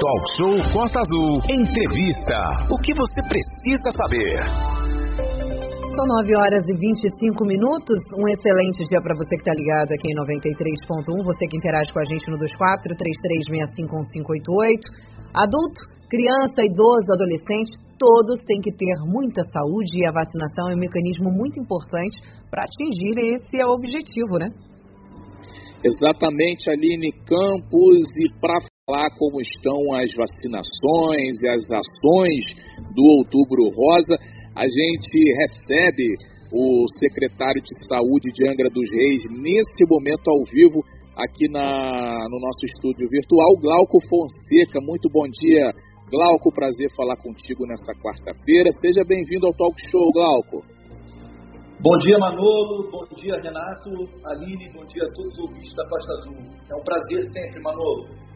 Talk Show Costa Azul. Entrevista. O que você precisa saber? São 9 horas e 25 minutos. Um excelente dia para você que está ligado aqui em 93.1. Você que interage com a gente no 24 33651588. Adulto, criança, idoso, adolescente, todos têm que ter muita saúde e a vacinação é um mecanismo muito importante para atingir esse objetivo, né? Exatamente, Aline Campos. E para falar como estão as vacinações e as ações do Outubro Rosa, a gente recebe o secretário de Saúde de Angra dos Reis nesse momento ao vivo aqui na, no nosso estúdio virtual, Glauco Fonseca. Muito bom dia, Glauco. Prazer falar contigo nesta quarta-feira. Seja bem-vindo ao Talk Show, Glauco. Bom dia, Manolo. Bom dia, Renato, Aline. Bom dia a todos os ouvintes da Costa Azul. É um prazer sempre, Manolo.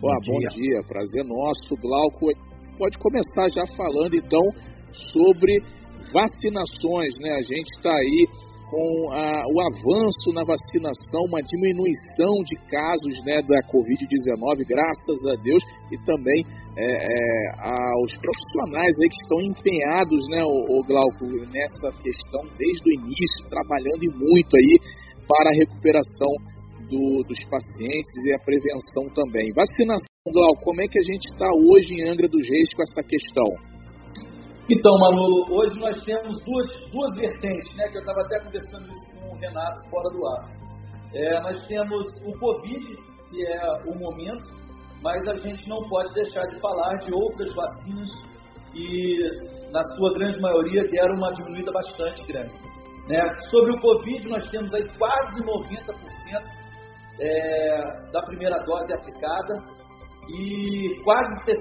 Bom, bom dia. dia. Prazer nosso. Glauco, pode começar já falando, então, sobre vacinações, né? A gente está aí com a, o avanço na vacinação, uma diminuição de casos né, da Covid-19, graças a Deus, e também é, é, aos profissionais aí que estão empenhados, né, o, o Glauco, nessa questão desde o início, trabalhando e muito aí para a recuperação do, dos pacientes e a prevenção também. Vacinação, Glauco, como é que a gente está hoje em Angra dos Reis com essa questão? Então, Manolo, hoje nós temos duas, duas vertentes, né? Que eu estava até conversando isso com o Renato fora do ar. É, nós temos o Covid, que é o momento, mas a gente não pode deixar de falar de outras vacinas que, na sua grande maioria, deram uma diminuída bastante grande. Né? Sobre o Covid, nós temos aí quase 90% é, da primeira dose aplicada, e quase 60%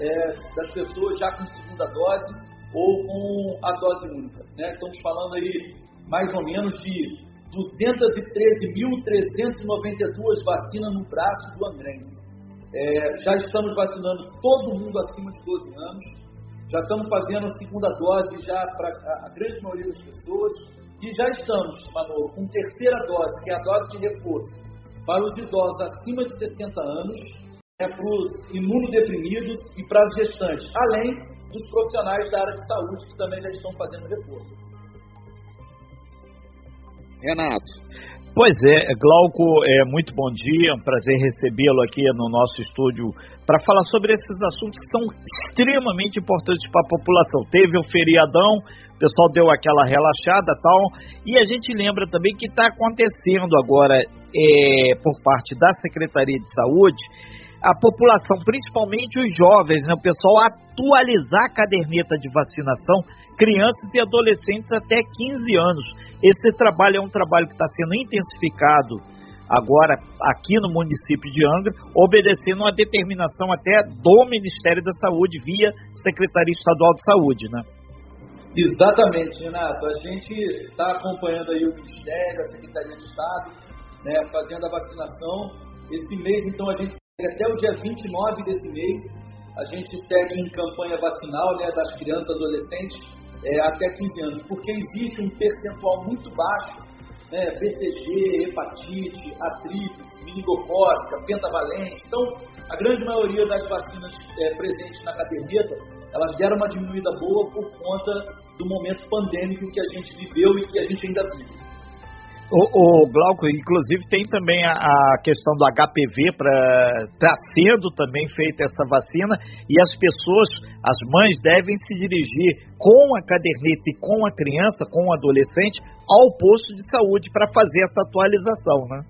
é, das pessoas já com segunda dose ou com a dose única. Né? Estamos falando aí mais ou menos de 213.392 vacinas no braço do Angrense. É, já estamos vacinando todo mundo acima de 12 anos, já estamos fazendo a segunda dose já para a grande maioria das pessoas e já estamos, Manolo, com terceira dose, que é a dose de reforço, para os idosos acima de 60 anos, é, para os imunodeprimidos e para as gestantes, além dos profissionais da área de saúde que também já estão fazendo reforço. Renato. Pois é, Glauco, é, muito bom dia, é um prazer recebê-lo aqui no nosso estúdio para falar sobre esses assuntos que são extremamente importantes para a população. Teve o feriadão, pessoal deu aquela relaxada tal, e a gente lembra também que está acontecendo agora é, por parte da Secretaria de Saúde a população, principalmente os jovens, né, o pessoal atualizar a caderneta de vacinação, crianças e adolescentes até 15 anos. Esse trabalho é um trabalho que está sendo intensificado agora aqui no município de Angra, obedecendo uma determinação até do Ministério da Saúde via Secretaria Estadual de Saúde, né? Exatamente, Renato. A gente está acompanhando aí o Ministério, a Secretaria de Estado, né, fazendo a vacinação. Esse mês, então, a gente até o dia 29 desse mês, a gente segue em campanha vacinal né, das crianças adolescentes é, até 15 anos, porque existe um percentual muito baixo, né, BCG, hepatite, artrite, meningocócica, pentavalente. Então, a grande maioria das vacinas é, presentes na caderneta, elas deram uma diminuída boa por conta do momento pandêmico que a gente viveu e que a gente ainda vive. O, o Glauco, inclusive, tem também a, a questão do HPV para está sendo também feita essa vacina e as pessoas, as mães devem se dirigir com a caderneta e com a criança, com o adolescente, ao posto de saúde para fazer essa atualização, né?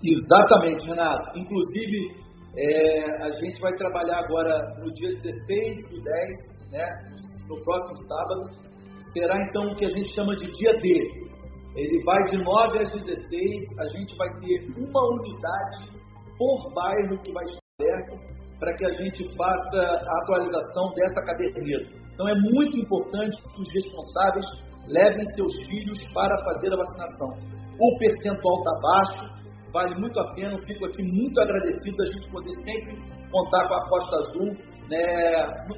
Exatamente, Renato. Inclusive, é, a gente vai trabalhar agora no dia 16 do 10, né, no próximo sábado. Será então o que a gente chama de dia D, ele vai de 9 às 16, a gente vai ter uma unidade por bairro que vai estar aberto para que a gente faça a atualização dessa caderneta. Então é muito importante que os responsáveis levem seus filhos para fazer a vacinação. O percentual está baixo, vale muito a pena, fico aqui muito agradecido a gente poder sempre contar com a Costa Azul né,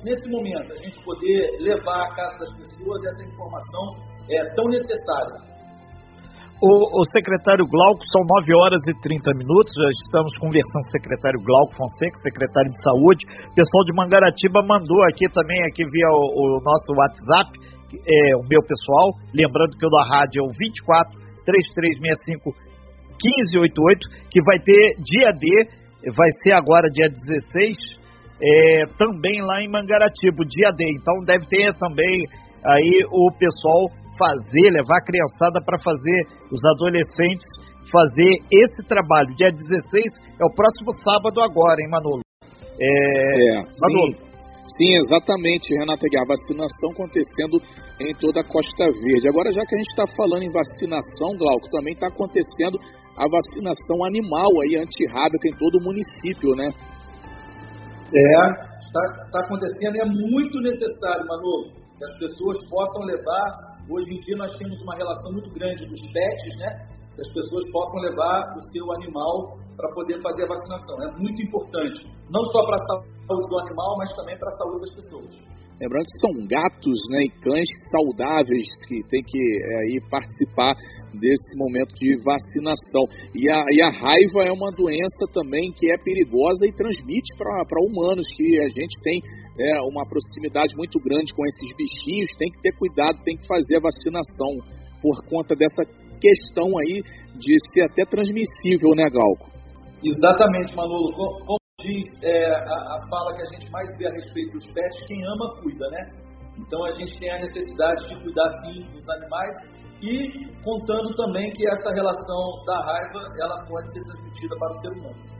nesse momento, a gente poder levar à casa das pessoas essa informação é, tão necessária. o, o, secretário Glauco, são 9 horas e 30 minutos, já estamos conversando com o secretário Glauco Fonseca, secretário de Saúde. O pessoal de Mangaratiba mandou aqui também, aqui via o, o nosso WhatsApp, é, o meu pessoal, lembrando que o da rádio é o 24 3365 1588, que vai ter dia D, vai ser agora dia 16, é, também lá em Mangaratiba, dia D. Então deve ter também aí o pessoal fazer, levar a criançada para fazer, os adolescentes fazer esse trabalho. Dia 16 é o próximo sábado agora, hein, Manolo? É, é Manolo. Sim. Sim, exatamente, Renata Guiar. Vacinação acontecendo em toda a Costa Verde. Agora, já que a gente está falando em vacinação, Glauco, também está acontecendo a vacinação animal aí, antirrábica, em todo o município, né? É, está, está acontecendo e é muito necessário, Manolo, que as pessoas possam levar Hoje em dia nós temos uma relação muito grande dos pets, né? Que as pessoas possam levar o seu animal para poder fazer a vacinação. É muito importante, não só para a saúde do animal, mas também para a saúde das pessoas. Lembrando que são gatos né, e cães saudáveis que têm que é, aí participar desse momento de vacinação. E a, e a raiva é uma doença também que é perigosa e transmite para humanos, que a gente tem é, uma proximidade muito grande com esses bichinhos, tem que ter cuidado, tem que fazer a vacinação por conta dessa questão aí de ser até transmissível, né, Galco? Exatamente, Manolo. Como diz é, a, a, fala que a gente mais vê a respeito dos pets, quem ama, cuida, né? Então a gente tem a necessidade de cuidar sim dos animais e contando também que essa relação da raiva ela pode ser transmitida para o ser humano.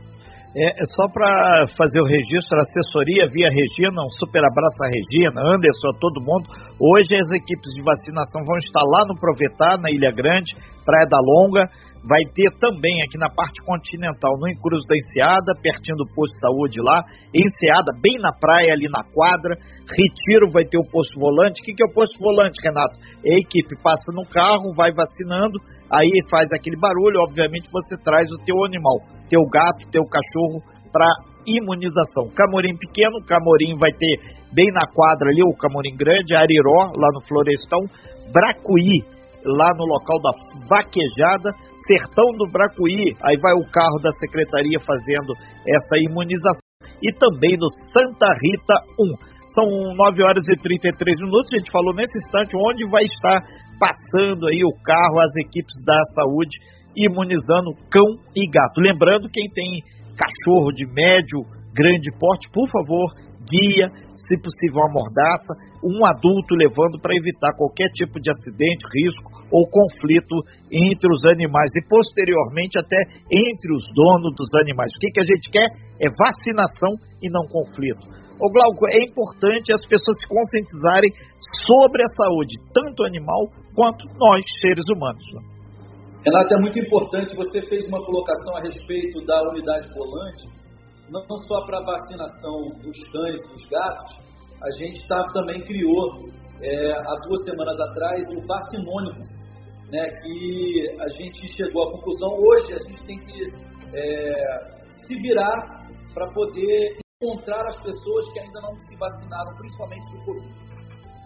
É, é só para fazer o registro, a assessoria via Regina, um super abraço a Regina, Anderson, a todo mundo. Hoje as equipes de vacinação vão estar lá no Provetá, na Ilha Grande, Praia da Longa. Vai ter também aqui na parte continental, no Encruz da Enseada, pertinho do posto de saúde lá. Enseada, bem na praia, ali na quadra. Retiro vai ter o posto volante. O que, que é o posto volante, Renato? É a equipe passa no carro, vai vacinando, aí faz aquele barulho, obviamente você traz o teu animal teu gato, teu cachorro para imunização. Camorim pequeno, Camorim vai ter bem na quadra ali, o Camorim grande, Ariró, lá no Florestão, Bracuí, lá no local da vaquejada, Sertão do Bracuí, aí vai o carro da secretaria fazendo essa imunização. E também no Santa Rita 1. São 9 horas e 33 minutos, a gente falou nesse instante onde vai estar passando aí o carro, as equipes da saúde imunizando cão e gato. Lembrando, quem tem cachorro de médio, grande porte, por favor, guia, se possível, uma mordaça, um adulto levando para evitar qualquer tipo de acidente, risco ou conflito entre os animais e posteriormente até entre os donos dos animais. O que, que a gente quer é vacinação e não conflito. O Glauco, é importante as pessoas se conscientizarem sobre a saúde, tanto animal quanto nós, seres humanos. Renato, é muito importante, você fez uma colocação a respeito da unidade volante, não só para vacinação dos cães e dos gatos, a gente tá, também criou, é, há duas semanas atrás, o Vacinônimos, né, que a gente chegou à conclusão, hoje a gente tem que é, se virar para poder encontrar as pessoas que ainda não se vacinaram, principalmente do Covid.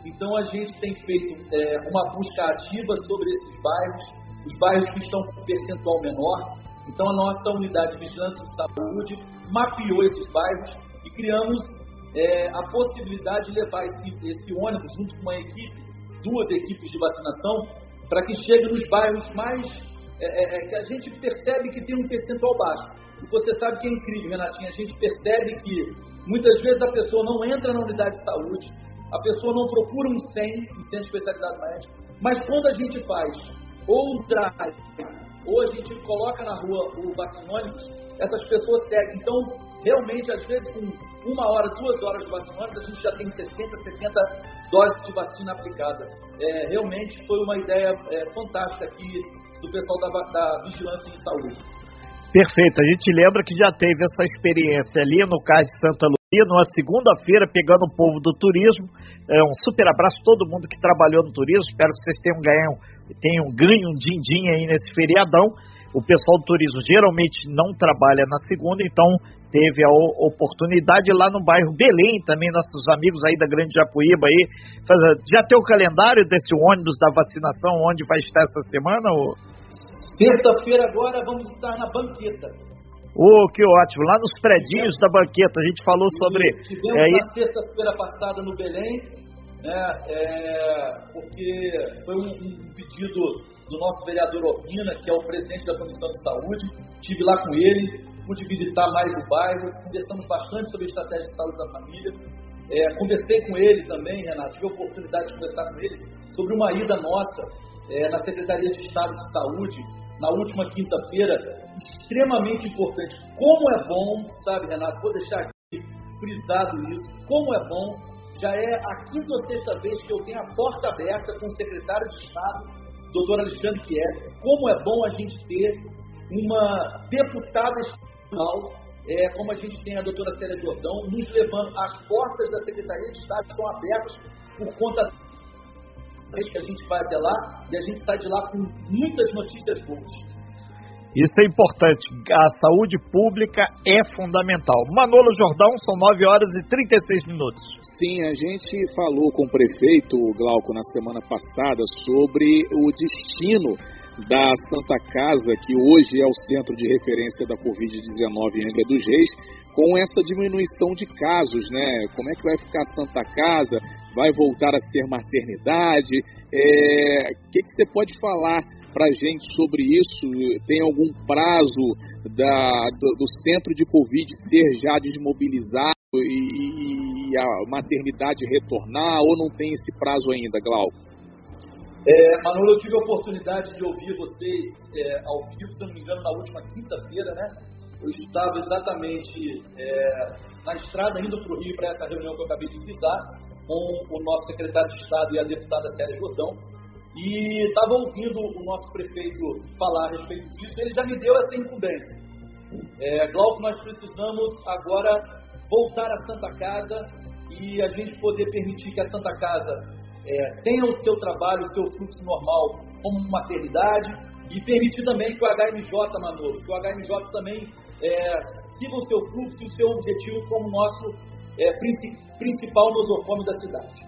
Então a gente tem feito é, uma busca ativa sobre esses bairros, os bairros que estão com percentual menor. Então, a nossa unidade de vigilância de saúde mapeou esses bairros e criamos é, a possibilidade de levar esse, esse ônibus junto com uma equipe, duas equipes de vacinação, para que chegue nos bairros mais é, é, é, que a gente percebe que tem um percentual baixo. E você sabe que é incrível, Renatinha, a gente percebe que muitas vezes a pessoa não entra na unidade de saúde, a pessoa não procura um SEM, um centro de especialidade médica, mas quando a gente faz ou ou a gente coloca na rua o vacinônimos, essas pessoas seguem. Então, realmente, às vezes, com uma hora, duas horas de vacinônimos, a gente já tem 60, 70 doses de vacina aplicada. É, realmente foi uma ideia é, fantástica aqui do pessoal da, da Vigilância em Saúde. Perfeito. A gente lembra que já teve essa experiência ali no caso de Santa Luzia, numa segunda-feira, pegando o povo do turismo. É, um super abraço a todo mundo que trabalhou no turismo. Espero que vocês tenham ganho tenham ganho um din-din aí nesse feriadão. O pessoal do turismo geralmente não trabalha na segunda, então teve a oportunidade lá no bairro Belém, também nossos amigos aí da Grande Japuíba aí. Já tem o calendário desse ônibus da vacinação, onde vai estar essa semana? Ou... Sexta-feira agora vamos estar na banqueta. Oh, que ótimo! Lá nos predinhos da banqueta, a gente falou sobre. Tivemos é, na sexta-feira passada no Belém, né, é, porque foi um, um, pedido do nosso vereador Opina, que é o presidente da Comissão de Saúde. Estive lá com ele, pude visitar mais o bairro, conversamos bastante sobre a estratégia de saúde da família. É, conversei com ele também, Renato, tive a oportunidade de conversar com ele sobre uma ida nossa é, na Secretaria de Estado de Saúde na última quinta-feira, extremamente importante. Como é bom, sabe, Renato, vou deixar aqui frisado isso, como é bom, já é a quinta ou sexta vez que eu tenho a porta aberta com o secretário de Estado, doutor Alexandre Kier, como é bom a gente ter uma deputada estadual, é, como a gente tem a doutora Célia Jordão, nos levando, as portas da Secretaria de Estado são abertas por conta que a gente vai até lá e a gente sai de lá com muitas notícias boas. Isso é importante. A saúde pública é fundamental. Manolo Jordão, são 9 horas e 36 minutos. Sim, a gente falou com o prefeito Glauco na semana passada sobre o destino da Santa Casa, que hoje é o centro de referência da Covid-19 em Angra dos Reis, com essa diminuição de casos, né? Como é que vai ficar a Santa Casa? Vai voltar a ser maternidade? O é... que, que você pode falar para a gente sobre isso? Tem algum prazo da, do, do, centro de Covid ser já desmobilizado e, e, a maternidade retornar ou não tem esse prazo ainda, Glauco? É, Manolo, eu tive a oportunidade de ouvir vocês é, ao vivo, se não me engano, na última quinta-feira, né? Eu estava exatamente é, na estrada indo para o Rio para essa reunião que eu acabei de frisar com o nosso secretário de Estado e a deputada Célia Jordão e estava ouvindo o nosso prefeito falar a respeito disso. Ele já me deu essa incumbência. É, Glauco, nós precisamos agora voltar à Santa Casa e a gente poder permitir que a Santa Casa é, tenha o seu trabalho, o seu fluxo normal como maternidade e permitir também que o HMJ, Manolo, que o HMJ também é, siga o seu fluxo e o seu objetivo como nosso é, principal nosocômio da cidade.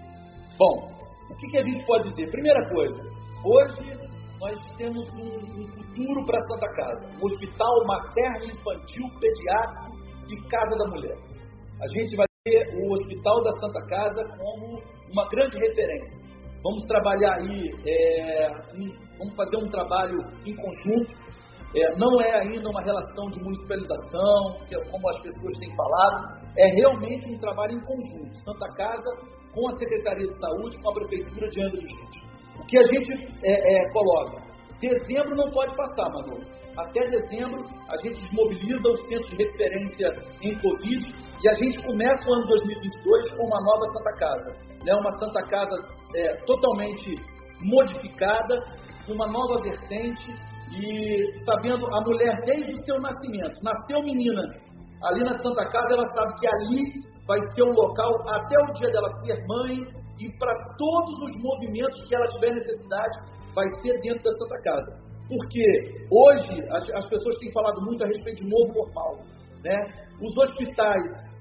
Bom, o que, que, a gente pode dizer? Primeira coisa, hoje nós temos um, um futuro para Santa Casa, um hospital materno, infantil, pediátrico e casa da mulher. A gente vai ter o Hospital da Santa Casa como uma grande referência. Vamos trabalhar aí, é, vamos fazer um trabalho em conjunto é, não é ainda uma relação de municipalização, que é como as pessoas têm falado, é realmente um trabalho em conjunto. Santa Casa com a Secretaria de Saúde, com a Prefeitura de Angra dos Reis. O que a gente é, é, coloca? Dezembro não pode passar, Manu. Até dezembro, a gente desmobiliza o centro de referência em Covid e a gente começa o ano 2022 com uma nova Santa Casa. Né? Uma Santa Casa é, totalmente modificada, uma nova vertente, e sabendo a mulher desde o seu nascimento, nasceu menina, ali na Santa Casa, ela sabe que ali vai ser um local até o dia dela ser mãe e para todos os movimentos que ela tiver necessidade, vai ser dentro da Santa Casa. Porque hoje as, as pessoas têm falado muito a respeito de novo normal. Né? Os hospitais,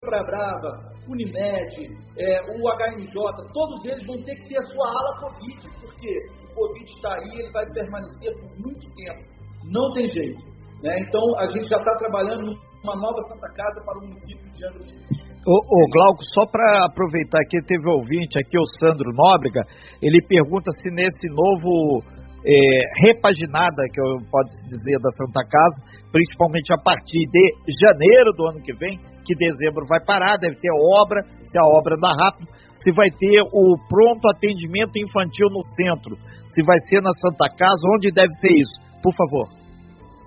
Praia Brava, Unimed, é, o HMJ, todos eles vão ter que ter a sua ala Covid, porque o Covid está aí, ele vai permanecer por muito tempo. Não tem jeito. Né? Então, a gente já está trabalhando numa nova Santa Casa para o município de Angra Ô, ô Glauco, só para aproveitar que teve ouvinte aqui, o Sandro Nóbrega, ele pergunta se nesse novo é, repaginada, que pode se dizer, da Santa Casa, principalmente a partir de janeiro do ano que vem, que dezembro vai parar, deve ter obra, se a obra dá rápido, se vai ter o pronto atendimento infantil no centro, se vai ser na Santa Casa, onde deve ser isso? Por favor.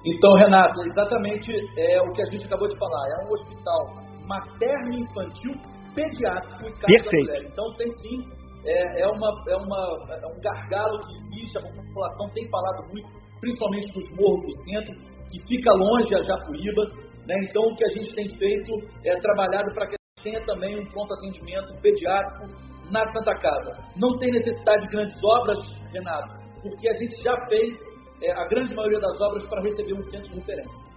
Então, Renato, exatamente é o que a gente acabou de falar. É um hospital materno infantil pediátrico e casa Perfeito. da mulher. Então tem sim, é, é, uma, é, uma, é um gargalo que existe, a população tem falado muito, principalmente dos morros do centro, que fica longe a Japuíba, né? Então, o que a gente tem feito é trabalhado para que tenha também um pronto atendimento pediátrico na Santa Casa. Não tem necessidade de grandes obras, Renato, porque a gente já fez é, a grande maioria das obras para receber um centro de referência.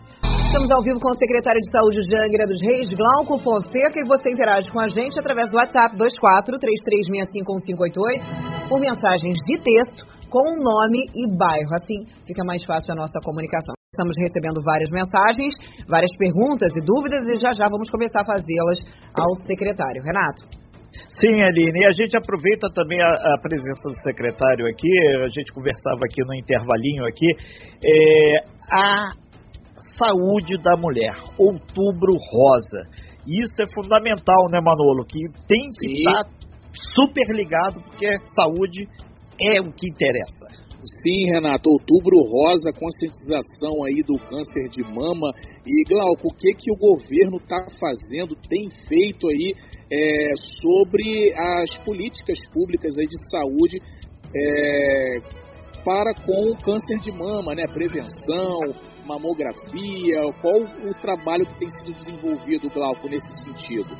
Estamos ao vivo com o secretário de Saúde de Angra dos Reis, Glauco Fonseca, e você interage com a gente através do WhatsApp 24 33651588 por mensagens de texto com nome e bairro. Assim fica mais fácil a nossa comunicação. Estamos recebendo várias mensagens, várias perguntas e dúvidas e já já vamos começar a fazê-las ao secretário. Renato. Sim, Aline, e a gente aproveita também a, a, presença do secretário aqui, a gente conversava aqui no intervalinho aqui, é, a saúde da mulher, outubro rosa. Isso é fundamental, né, Manolo? Que tem que estar tá super ligado, porque saúde é o que interessa. Sim, Renato, outubro rosa, conscientização aí do câncer de mama. E, Glauco, o que, que o governo está fazendo, tem feito aí é, sobre as políticas públicas aí de saúde é, para com o câncer de mama, né? Prevenção, mamografia, qual o trabalho que tem sido desenvolvido, Glauco, nesse sentido?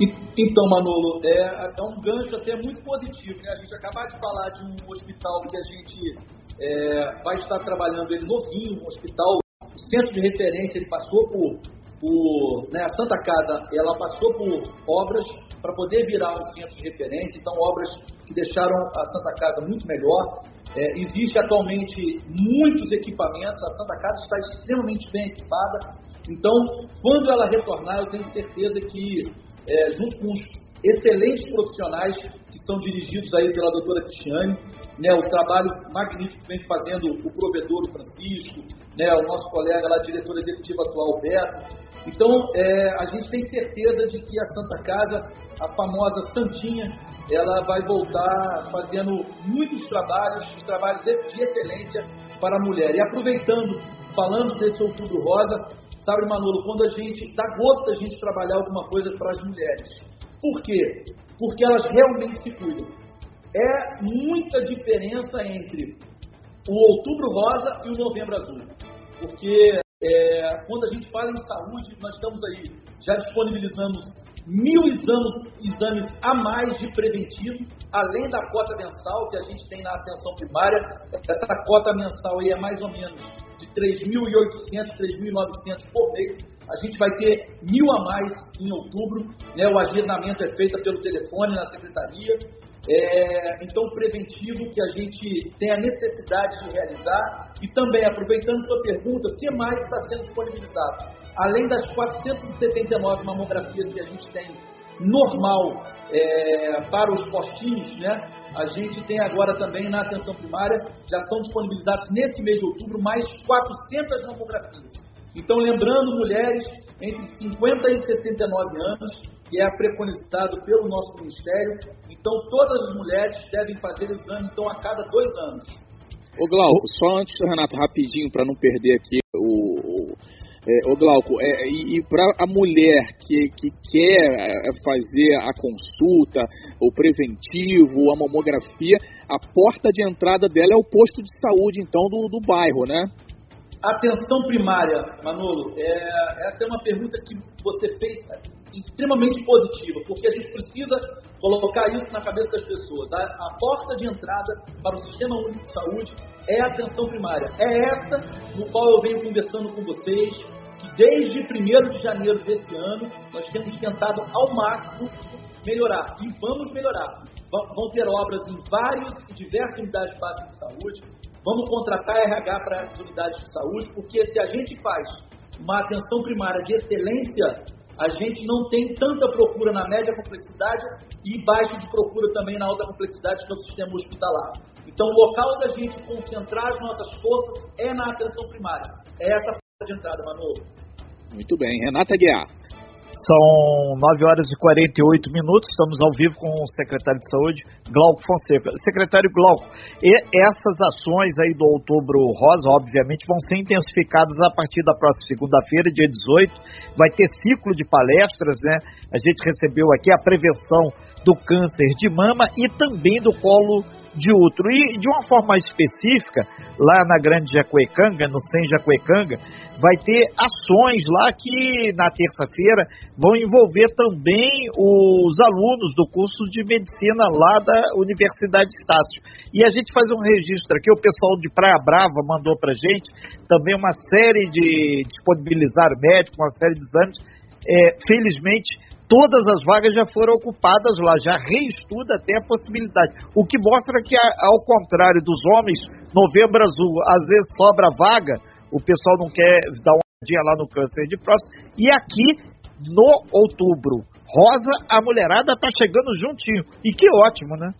Então, Manolo, é, é um gancho até muito positivo. Né? A gente acabou de falar de um hospital que a gente é, vai estar trabalhando ele novinho, um hospital, centro de referência, ele passou por, por né, a Santa Casa, ela passou por obras para poder virar um centro de referência, então obras que deixaram a Santa Casa muito melhor. É, existe atualmente muitos equipamentos, a Santa Casa está extremamente bem equipada. Então, quando ela retornar, eu tenho certeza que, é, junto com os excelentes profissionais que são dirigidos aí pela doutora Cristiane, né, o trabalho magnífico que vem fazendo o provedor Francisco, né, o nosso colega lá, diretor executivo atual, Beto. Então, é, a gente tem certeza de que a Santa Casa, a famosa Santinha, ela vai voltar fazendo muitos trabalhos, trabalhos de excelência para a mulher. E aproveitando, falando desse outubro rosa, sabe, Manolo, quando a gente dá gosto da gente trabalhar alguma coisa para as mulheres. Por quê? Porque elas realmente se cuidam. É muita diferença entre o outubro rosa e o novembro azul. Porque é, quando a gente fala em saúde, nós estamos aí, já disponibilizamos mil exames, exames a mais de preventivo, além da cota mensal que a gente tem na atenção primária. Essa cota mensal aí é mais ou menos de 3.800, 3.900 por mês. A gente vai ter mil a mais em outubro. Né? O agendamento é feito pelo telefone na secretaria. É, então, preventivo que a gente tem a necessidade de realizar. E também, aproveitando sua pergunta, o que mais está sendo disponibilizado? além das 479 mamografias que a gente tem normal é, para os postinhos, né? A gente tem agora também na atenção primária, já são disponibilizados nesse mês de outubro mais 400 mamografias. Então, lembrando, mulheres entre 50 e 79 anos, que é preconizado pelo nosso Ministério. Então, todas as mulheres devem fazer exame então, a cada dois anos. Ô Glauco, só antes, Renato, rapidinho, para não perder aqui o, é, ô Glauco, é, e, e para a mulher que, que quer é, fazer a consulta, o preventivo, a mamografia, a porta de entrada dela é o posto de saúde, então, do, do bairro, né? Atenção primária, Manolo, é, essa é uma pergunta que você fez extremamente positiva, porque a gente precisa colocar isso na cabeça das pessoas. A, a porta de entrada para o Sistema Único de Saúde é a atenção primária. É essa no qual eu venho conversando com vocês, que desde 1 de janeiro desse ano nós temos tentado ao máximo melhorar e vamos melhorar. Vão ter obras em várias e diversas unidades básicas de saúde. Vamos contratar RH para essas unidades de saúde, porque se a gente faz uma atenção primária de excelência, a gente não tem tanta procura na média complexidade e baixa de procura também na alta complexidade, que é o sistema hospitalar. Então, o local da gente concentrar as nossas forças é na atenção primária. É essa a porta de entrada, Manolo. Muito bem. Renata Guiar. São 9 horas e 48 minutos, estamos ao vivo com o secretário de Saúde, Glauco Fonseca. Secretário Glauco, essas ações aí do Outubro Rosa, obviamente, vão ser intensificadas a partir da próxima segunda-feira, dia 18. Vai ter ciclo de palestras, né? A gente recebeu aqui a prevenção do câncer de mama e também do colo de outro. E de uma forma específica, lá na Grande Jacuecanga, no Sem Jacuecanga, vai ter ações lá que na terça-feira vão envolver também os alunos do curso de medicina lá da Universidade Estácio. E a gente faz um registro aqui, o pessoal de Praia Brava mandou pra gente também uma série de disponibilizar médico, uma série de exames. É, felizmente, todas as vagas já foram ocupadas lá, já reestuda até a possibilidade. O que mostra que, ao contrário dos homens, novembro azul, às vezes sobra vaga, o pessoal não quer dar uma dia lá no câncer de próstata, e aqui, no outubro rosa, a mulherada está chegando juntinho. E que ótimo, né?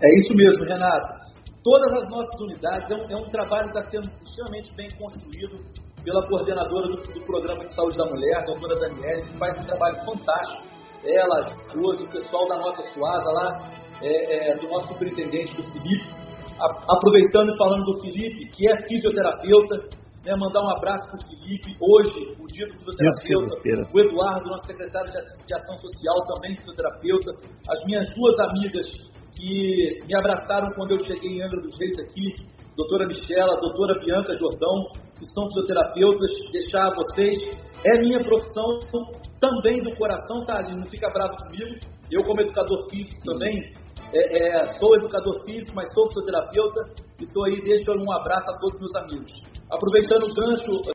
É isso mesmo, Renato. Todas as nossas unidades, é um, é um trabalho que está sendo extremamente bem construído pela coordenadora do, do, Programa de Saúde da Mulher, a doutora Daniele, que faz um trabalho fantástico. Ela, o pessoal da nossa suada lá, é, é, do nosso superintendente, do Felipe. A, aproveitando e falando do Felipe, que é fisioterapeuta, né, mandar um abraço para o Felipe, hoje, o dia do fisioterapeuta, o Eduardo, nosso secretário de Ação Social, também fisioterapeuta, as minhas duas amigas que me abraçaram quando eu cheguei em Angra dos Reis aqui, doutora Michela, doutora Bianca Jordão, que são fisioterapeutas, deixar a vocês, é minha profissão também do coração, tá? Não fica bravo comigo, eu como educador físico também, é, é, sou educador físico, mas sou fisioterapeuta, e estou aí, deixo um abraço a todos meus amigos. Aproveitando o gancho,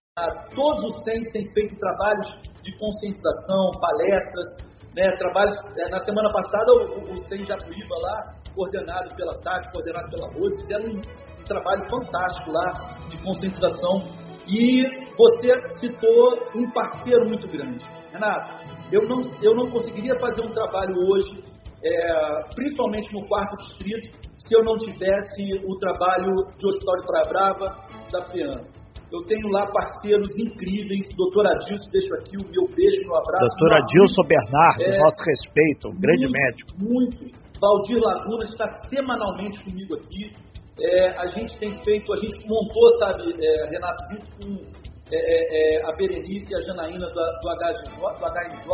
todos os CENS têm feito trabalhos de conscientização, palestras, né, trabalhos. É, na semana passada, o, o CEN Jacuíba lá, coordenado pela Tati, coordenado pela Rose, fizeram um, um trabalho fantástico lá de conscientização. E você citou um parceiro muito grande. Renato, eu não, eu não conseguiria fazer um trabalho hoje, é, principalmente no quarto distrito, se eu não tivesse o trabalho de Hospital de Praia Brava, da FEAM. Eu tenho lá parceiros incríveis, doutor Adilson, deixo aqui o meu beijo no abraço. Doutor Adilson Bernardo, é, nosso respeito, um grande muito, médico. Muito. Valdir Laguna está semanalmente comigo aqui. É, a gente tem feito, a gente montou, sabe, é, Renato, junto com é, é, é a Berenice e a Janaína do, do, HJ, do HMJ,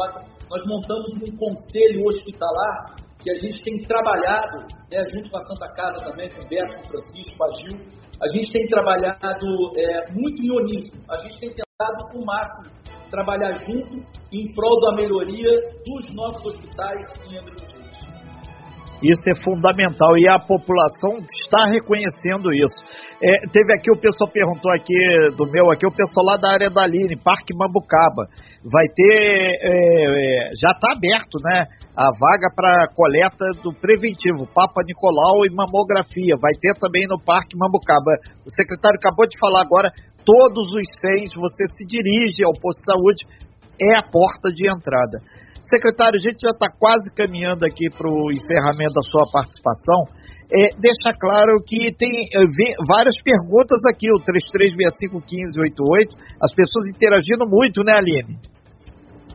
nós montamos um conselho hospitalar que a gente tem trabalhado, né, junto com a Santa Casa também, com o Beto, com o Francisco, com a Gil, a gente tem trabalhado é, muito uníssono, a gente tem tentado o máximo trabalhar junto em prol da melhoria dos nossos hospitais em Angra. Isso é fundamental e a população está reconhecendo isso. É, teve aqui o pessoal perguntou aqui do meu aqui o pessoal lá da área da Line, Parque Mambucaba, vai ter é, é, já está aberto, né? a vaga para coleta do preventivo, Papa Nicolau e mamografia. Vai ter também no Parque Mambucaba. O secretário acabou de falar agora, todos os seis, você se dirige ao posto de saúde, é a porta de entrada. Secretário, a gente já está quase caminhando aqui para o encerramento da sua participação. É, deixa claro que tem é, várias perguntas aqui, o 33651588, as pessoas interagindo muito, né, Aline?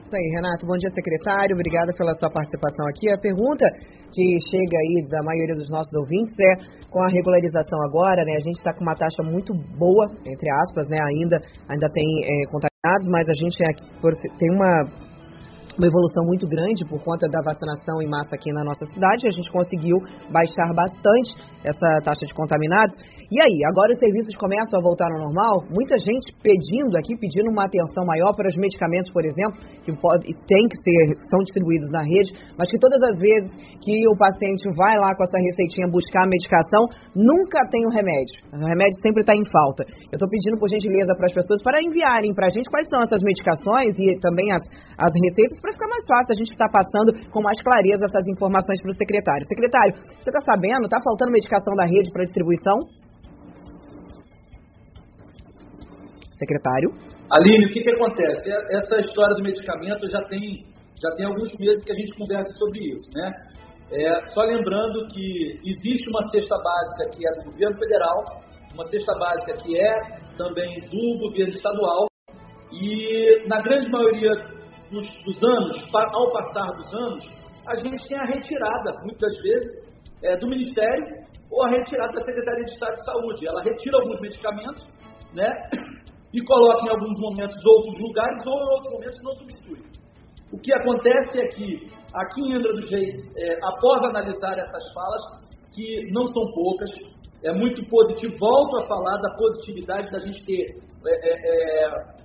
Isso aí, Renato. Bom dia, secretário. Obrigada pela sua participação aqui. A pergunta que chega aí da maioria dos nossos ouvintes é com a regularização agora, né? A gente está com uma taxa muito boa, entre aspas, né? Ainda, ainda tem é, contaminados, mas a gente é, tem uma uma evolução muito grande por conta da vacinação em massa aqui na nossa cidade. A gente conseguiu baixar bastante essa taxa de contaminados. E aí, agora os serviços começam a voltar ao normal? Muita gente pedindo aqui, pedindo uma atenção maior para os medicamentos, por exemplo, que pode, tem que ser, são distribuídos na rede, mas que todas as vezes que o paciente vai lá com essa receitinha buscar a medicação, nunca tem o remédio. O remédio sempre está em falta. Eu estou pedindo, por gentileza, para as pessoas para enviarem para a gente quais são essas medicações e também as, as receitas para ficar mais fácil a gente estar tá passando com mais clareza essas informações para o secretário. Secretário, você está sabendo, está faltando medicação da rede para distribuição? Secretário? Aline, o que, que acontece? Essa história do medicamento já tem, já tem alguns meses que a gente conversa sobre isso, né? É, só lembrando que existe uma cesta básica que é do governo federal, uma cesta básica que é também do governo estadual, e na grande maioria dos, dos anos, ao passar dos anos, a gente tem a retirada, muitas vezes, é, do Ministério ou a retirada da Secretaria de Estado de Saúde. Ela retira alguns medicamentos, né? E coloca em alguns momentos outros lugares ou em outros momentos não substitui. O que acontece é que aqui em Angra dos Reis, é, após analisar essas falas, que não são poucas, é muito positivo, volto a falar da positividade da gente ter é, é, é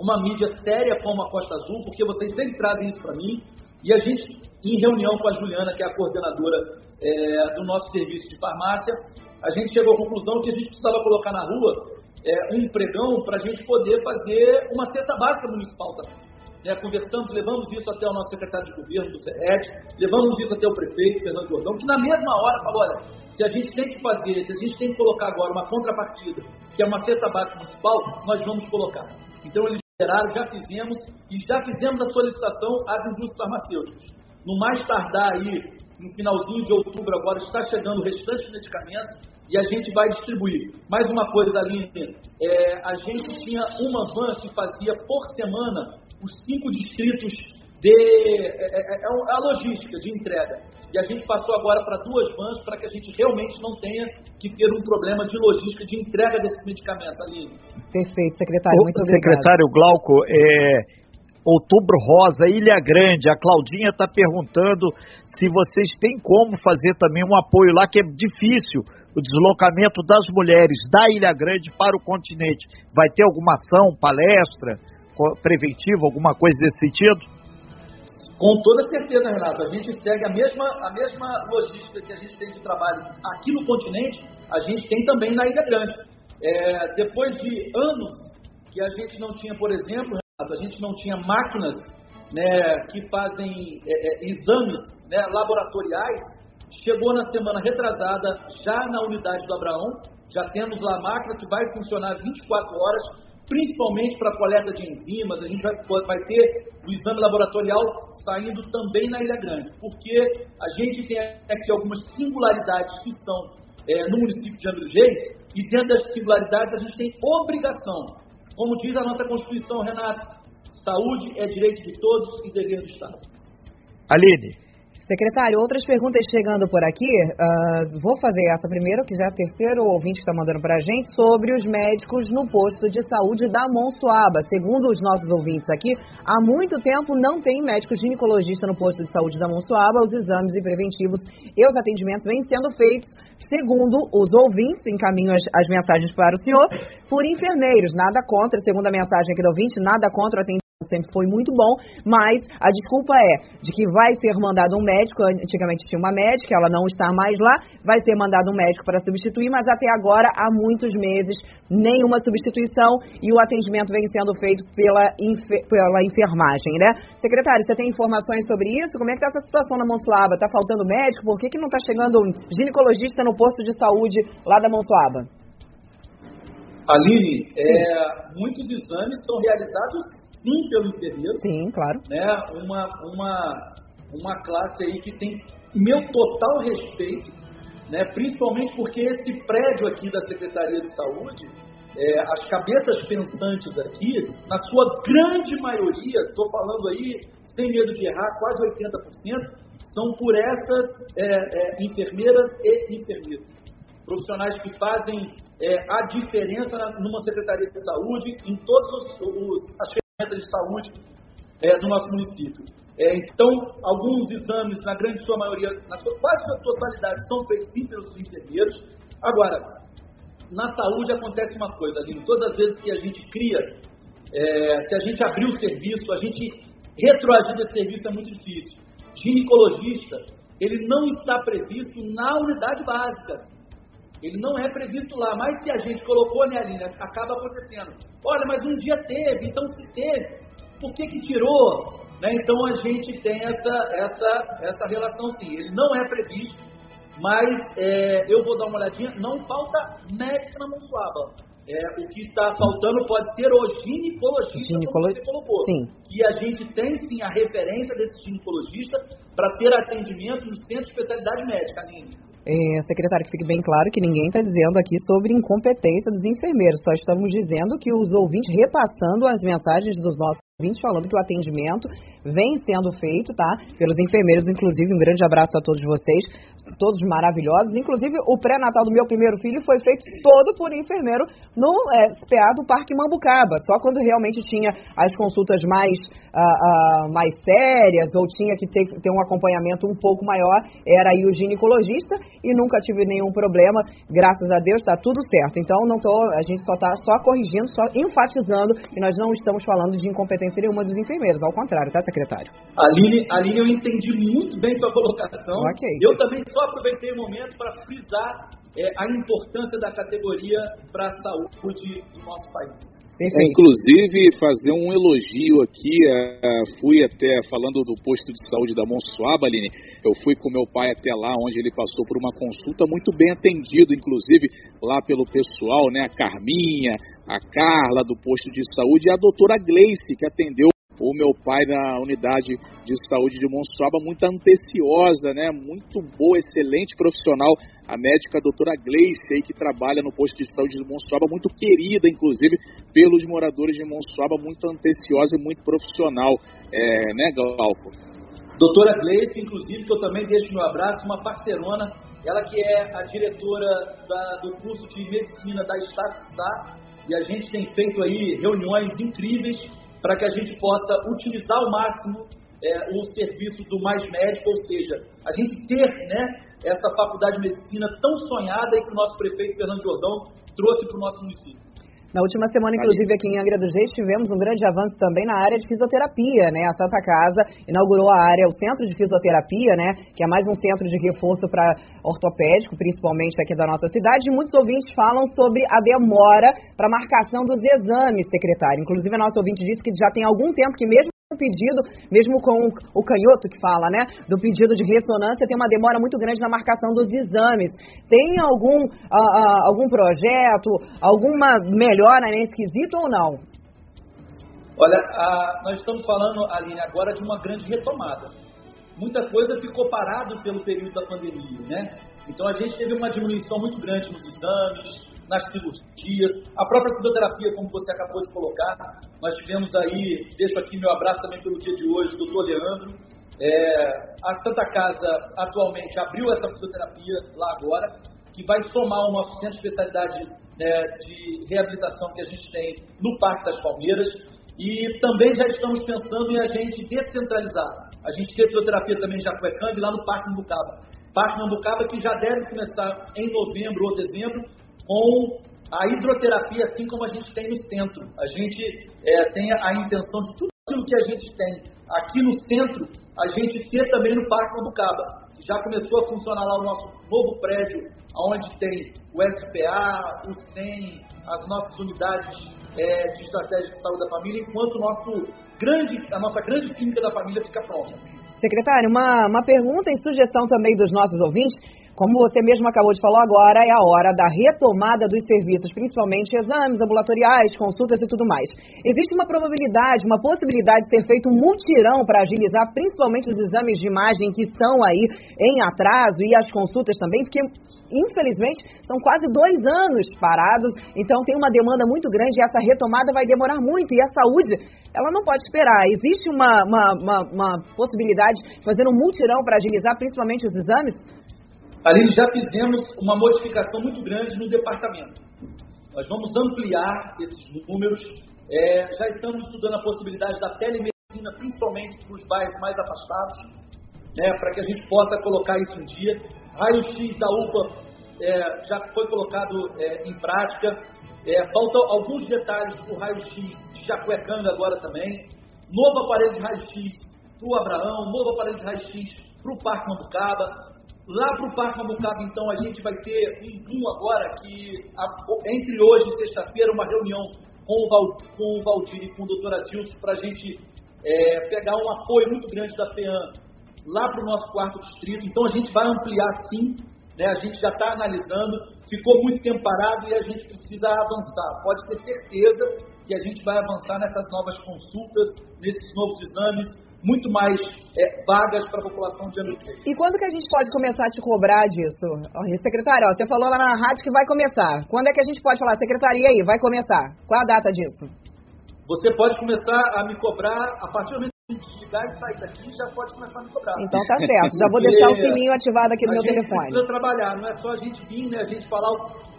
uma mídia séria como a Costa Azul, porque vocês sempre trazem isso para mim, e a gente, em reunião com a Juliana, que é a coordenadora é, do nosso serviço de farmácia, a gente chegou à conclusão que a gente precisava colocar na rua é, um pregão para a gente poder fazer uma cesta básica municipal também. né, conversamos, levamos isso até o nosso secretário de governo do CED, levamos isso até o prefeito, Fernando Gordão, que na mesma hora falou, olha, se a gente tem que fazer, se a gente tem que colocar agora uma contrapartida, que é uma cesta básica municipal, nós vamos colocar. Então eles já fizemos, e já fizemos a solicitação às indústrias farmacêuticas. No mais tardar aí, no finalzinho de outubro agora, está chegando o restante de medicamentos, e a gente vai distribuir. Mais uma coisa, Aline, é, a gente tinha uma van que fazia por semana os cinco distritos de. É, é, é, é a logística de entrega. E a gente passou agora para duas vans para que a gente realmente não tenha que ter um problema de logística de entrega desses medicamentos, Aline. Perfeito, secretário. Muito obrigado. Secretário Glauco, é, Outubro Rosa, Ilha Grande. A Claudinha está perguntando se vocês têm como fazer também um apoio lá, que é difícil o deslocamento das mulheres da Ilha Grande para o continente. Vai ter alguma ação, palestra preventiva, alguma coisa desse sentido? Com toda certeza, Renato. A gente segue a mesma, a mesma logística que a gente tem de trabalho aqui no continente, a gente tem também na Ilha Grande. É, depois de anos que a gente não tinha, por exemplo, Renato, a gente não tinha máquinas né, que fazem é, é, exames né, laboratoriais Chegou na semana retrasada, já na unidade do Abraão, já temos lá a máquina que vai funcionar 24 horas, principalmente para coleta de enzimas. A gente vai, vai ter o exame laboratorial saindo também na Ilha Grande, porque a gente tem aqui algumas singularidades que são é, no município de Reis, e dentro das singularidades a gente tem obrigação. Como diz a nossa Constituição, Renato, saúde é direito de todos e dever do Estado. Aline. Secretário, outras perguntas chegando por aqui. Uh, vou fazer essa primeira, que já é o terceiro ouvinte que está mandando para a gente, sobre os médicos no posto de saúde da Monsuaba. Segundo os nossos ouvintes aqui, há muito tempo não tem médico ginecologista no posto de saúde da Monsuaba. Os exames e preventivos e os atendimentos vêm sendo feitos, segundo os ouvintes, encaminho as, as mensagens para o senhor, por enfermeiros. Nada contra, segundo a mensagem aqui do ouvinte, nada contra o atendimento sempre foi muito bom, mas a desculpa é de que vai ser mandado um médico, antigamente tinha uma médica, ela não está mais lá, vai ser mandado um médico para substituir, mas até agora, há muitos meses, nenhuma substituição e o atendimento vem sendo feito pela, pela enfermagem, né? Secretário, você tem informações sobre isso? Como é que está essa situação na Monsuaba? Está faltando médico? Por que, que não está chegando um ginecologista no posto de saúde lá da Monsuaba? Aline, é, muitos exames são realizados sim pelo enfermeiro. Sim, claro. Né? Uma, uma, uma classe aí que tem meu total respeito, né? principalmente porque esse prédio aqui da Secretaria de Saúde, é, as cabeças pensantes aqui, na sua grande maioria, estou falando aí, sem medo de errar, quase 80%, são por essas é, é, enfermeiras e enfermeiros. Profissionais que fazem é, a diferença numa Secretaria de Saúde, em todas as de saúde é, do nosso município. É, então, alguns exames, na grande sua maioria, na sua, quase sua totalidade, são feitos sim pelos enfermeiros. Agora, na saúde acontece uma coisa, Aline, todas as vezes que a gente cria, é, se a gente abrir o serviço, a gente retroagir esse serviço é muito difícil. Ginecologista, ele não está previsto na unidade básica. Ele não é previsto lá, mas se a gente colocou, né, Aline, acaba acontecendo. Olha, mas um dia teve, então se teve, por que que tirou? Né? Então a gente tem essa, essa, essa relação sim. Ele não é previsto, mas é, eu vou dar uma olhadinha, não falta médico na Monsuaba. É, o que está faltando pode ser o ginecologista, Ginecolo... como você colocou. Sim. E a gente tem sim a referência desse ginecologista para ter atendimento no centro de especialidade médica, Aline. É, secretário, que fique bem claro que ninguém está dizendo aqui sobre incompetência dos enfermeiros, só estamos dizendo que os ouvintes, repassando as mensagens dos nossos ouvintes, falando que o atendimento vem sendo feito, tá? Pelos enfermeiros, inclusive, um grande abraço a todos vocês, todos maravilhosos. Inclusive, o pré-natal do meu primeiro filho foi feito todo por enfermeiro no é, SPA do Parque Mambucaba. Só quando realmente tinha as consultas mais, uh, uh, mais sérias ou tinha que ter, ter um acompanhamento um pouco maior, era aí o ginecologista e nunca tive nenhum problema. Graças a Deus está tudo certo. Então, não tô, a gente só está só corrigindo, só enfatizando que nós não estamos falando de incompetência nenhuma dos enfermeiros. Ao contrário, tá, secretário? Aline, Aline eu entendi muito bem sua colocação. Okay. Eu também só aproveitei o momento para frisar é, a importância da categoria para a saúde do nosso país. É, inclusive, fazer um elogio aqui, uh, fui até, falando do posto de saúde da Monsuaba, Aline, eu fui com meu pai até lá, onde ele passou por uma consulta muito bem atendido, inclusive lá pelo pessoal, né, a Carminha, a Carla do posto de saúde e a doutora Gleice, que atendeu o meu pai na unidade de saúde de Monsuaba, muito anteciosa, né? Muito boa, excelente profissional, a médica a doutora Gleice, aí, que trabalha no posto de saúde de Monsuaba, muito querida, inclusive, pelos moradores de Monsuaba, muito anteciosa e muito profissional, é, né, Glauco? Doutora Gleice, inclusive, que eu também deixo meu abraço, uma parcerona, ela que é a diretora da, do curso de medicina da Estado e a gente tem feito aí reuniões incríveis para que a gente possa utilizar ao máximo é, o serviço do Mais Médico, ou seja, a gente ter né, essa faculdade de medicina tão sonhada e que o nosso prefeito Fernando Jordão trouxe para o nosso município. Na última semana, inclusive, aqui em Angra dos Reis, tivemos um grande avanço também na área de fisioterapia, né? A Santa Casa inaugurou a área, o Centro de Fisioterapia, né? Que é mais um centro de reforço para ortopédico, principalmente aqui da nossa cidade. E muitos ouvintes falam sobre a demora para marcação dos exames, secretário. Inclusive, a nossa ouvinte disse que já tem algum tempo que mesmo pedido, mesmo com o canhoto que fala, né, do pedido de ressonância, tem uma demora muito grande na marcação dos exames. Tem algum, uh, algum projeto, alguma melhora nesse quesito ou não? Olha, a, nós estamos falando, Aline, agora de uma grande retomada. Muita coisa ficou parada pelo período da pandemia, né? Então a gente teve uma diminuição muito grande nos exames, nas cirurgias, a própria fisioterapia, como você acabou de colocar. Nós tivemos aí, deixo aqui meu abraço também pelo dia de hoje, doutor Leandro. É, a Santa Casa atualmente abriu essa fisioterapia lá agora, que vai somar nosso centro de especialidade é, de reabilitação que a gente tem no Parque das Palmeiras. E também já estamos pensando em a gente descentralizar. A gente tem fisioterapia também em Jacuecanga lá no Parque Mambucaba. Parque Mambucaba que já deve começar em novembro ou dezembro com a hidroterapia, assim como a gente tem no centro. A gente é, tem a intenção de tudo aquilo que a gente tem aqui no centro, a gente ter também no Parque Mambucaba. Já começou a funcionar lá o nosso novo prédio, onde tem o SPA, o SEM, as nossas unidades é, de estratégia de saúde da família, enquanto o nosso grande, a nossa grande clínica da família fica pronta. Secretário, uma, uma pergunta e sugestão também dos nossos ouvintes. Como você mesmo acabou de falar agora, é a hora da retomada dos serviços, principalmente exames ambulatoriais, consultas e tudo mais. Existe uma probabilidade, uma possibilidade de ser feito um mutirão para agilizar principalmente os exames de imagem que estão aí em atraso e as consultas também, porque infelizmente, são quase dois anos parados, então tem uma demanda muito grande e essa retomada vai demorar muito. E a saúde, ela não pode esperar. Existe uma, uma, uma, uma possibilidade de fazer um multirão para agilizar principalmente os exames? Ali já fizemos uma modificação muito grande no departamento. Nós vamos ampliar esses números. É, já estamos estudando a possibilidade da telemedicina, principalmente para os bairros mais afastados, né, para que a gente possa colocar isso em dia. Raio-X da UPA é, já foi colocado é, em prática. É, faltam alguns detalhes para o raio-x de Jacuecanga agora também. Novo aparelho de raio-x para o Abraão, novo aparelho de raio-x para o Parque Mambucaba. Lá para o Parque Mambucaba, então, a gente vai ter um boom agora, que entre hoje e sexta-feira, uma reunião com o, Val, com o Valdir e com o doutor Adilson para a gente é, pegar um apoio muito grande da FEAM lá para o nosso quarto distrito. Então, a gente vai ampliar sim, né? a gente já está analisando, ficou muito tempo parado e a gente precisa avançar. Pode ter certeza que a gente vai avançar nessas novas consultas, nesses novos exames, muito mais é, vagas para a população de ano E quando que a gente pode começar a te cobrar disso? Secretário, ó, você falou lá na rádio que vai começar. Quando é que a gente pode falar, secretaria aí, vai começar? Qual a data disso? Você pode começar a me cobrar a partir do momento que desligar e sair daqui, já pode começar a me cobrar. Então tá certo, já vou deixar o sininho ativado aqui no meu telefone. precisa trabalhar, não é só a gente vir, né, a gente falar,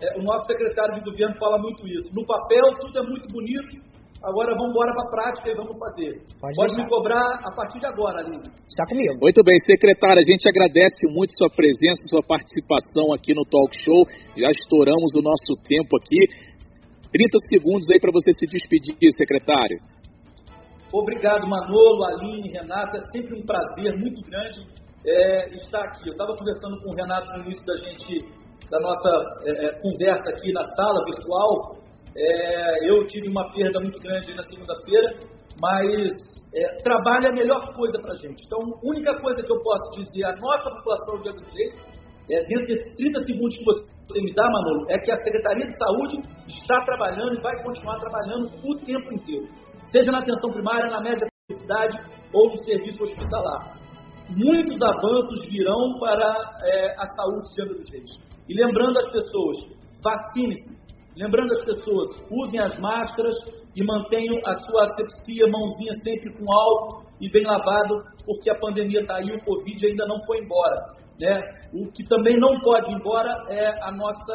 é, o nosso secretário de governo fala muito isso. No papel tudo é muito bonito, Agora vamos embora para a prática e vamos fazer. Pode, Pode me cobrar a partir de agora, Aline. Está comigo. Muito bem, secretária, a gente agradece muito sua presença, sua participação aqui no Talk Show. Já estouramos o nosso tempo aqui. 30 segundos aí para você se despedir, secretário. Obrigado, Manolo, Aline, Renata. É sempre um prazer muito grande é, estar aqui. Eu estava conversando com o Renato no início da gente da nossa é, é, conversa aqui na sala virtual, é, eu tive uma perda muito grande na segunda-feira, mas é, trabalho é a melhor coisa para a gente. Então, a única coisa que eu posso dizer à nossa população de Angra é, dentro desses 30 segundos que você me dá, Manolo, é que a Secretaria de Saúde está trabalhando e vai continuar trabalhando o tempo inteiro. Seja na atenção primária, na média cidade ou no serviço hospitalar. Muitos avanços virão para é, a saúde de Angra dos. E lembrando as pessoas, vacine-se. Lembrando as pessoas, usem as máscaras e mantenham a sua asepsia, mãozinha sempre com álcool e bem lavado, porque a pandemia está aí, o Covid ainda não foi embora. Né? O que também não pode ir embora é a nossa,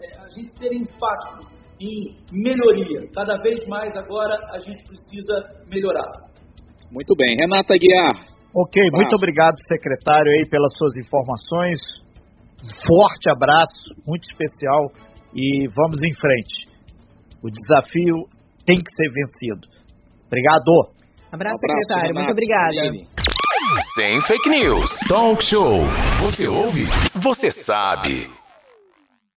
é a gente ser enfático em melhoria. Cada vez mais agora a gente precisa melhorar. Muito bem. Renata Guiar. Ok, muito obrigado, secretário, aí, pelas suas informações. Um forte abraço, muito especial, e vamos em frente. O desafio tem que ser vencido. Obrigado. Abraço, um abraço secretário. Renato. Muito obrigada. Sem fake news. Talk show. Você ouve? Você sabe.